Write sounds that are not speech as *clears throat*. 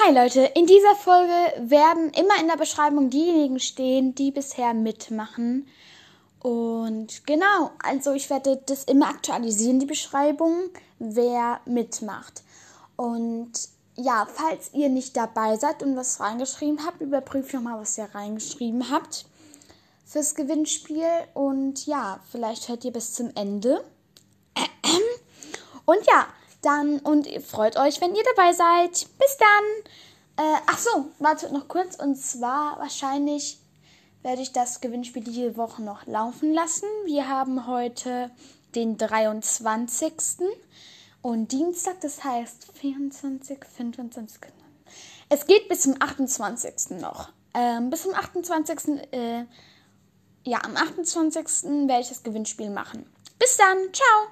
Hi Leute, in dieser Folge werden immer in der Beschreibung diejenigen stehen, die bisher mitmachen. Und genau, also ich werde das immer aktualisieren, die Beschreibung, wer mitmacht. Und ja, falls ihr nicht dabei seid und was reingeschrieben habt, überprüft nochmal, was ihr reingeschrieben habt fürs Gewinnspiel. Und ja, vielleicht hört ihr bis zum Ende. *clears throat* Und ja, dann und freut euch, wenn ihr dabei seid. Bis dann. Äh, ach so, wartet noch kurz. Und zwar wahrscheinlich werde ich das Gewinnspiel diese Woche noch laufen lassen. Wir haben heute den 23. und Dienstag, das heißt 24, 25. Es geht bis zum 28. noch. Ähm, bis zum 28. Äh, ja, am 28. werde ich das Gewinnspiel machen. Bis dann, ciao!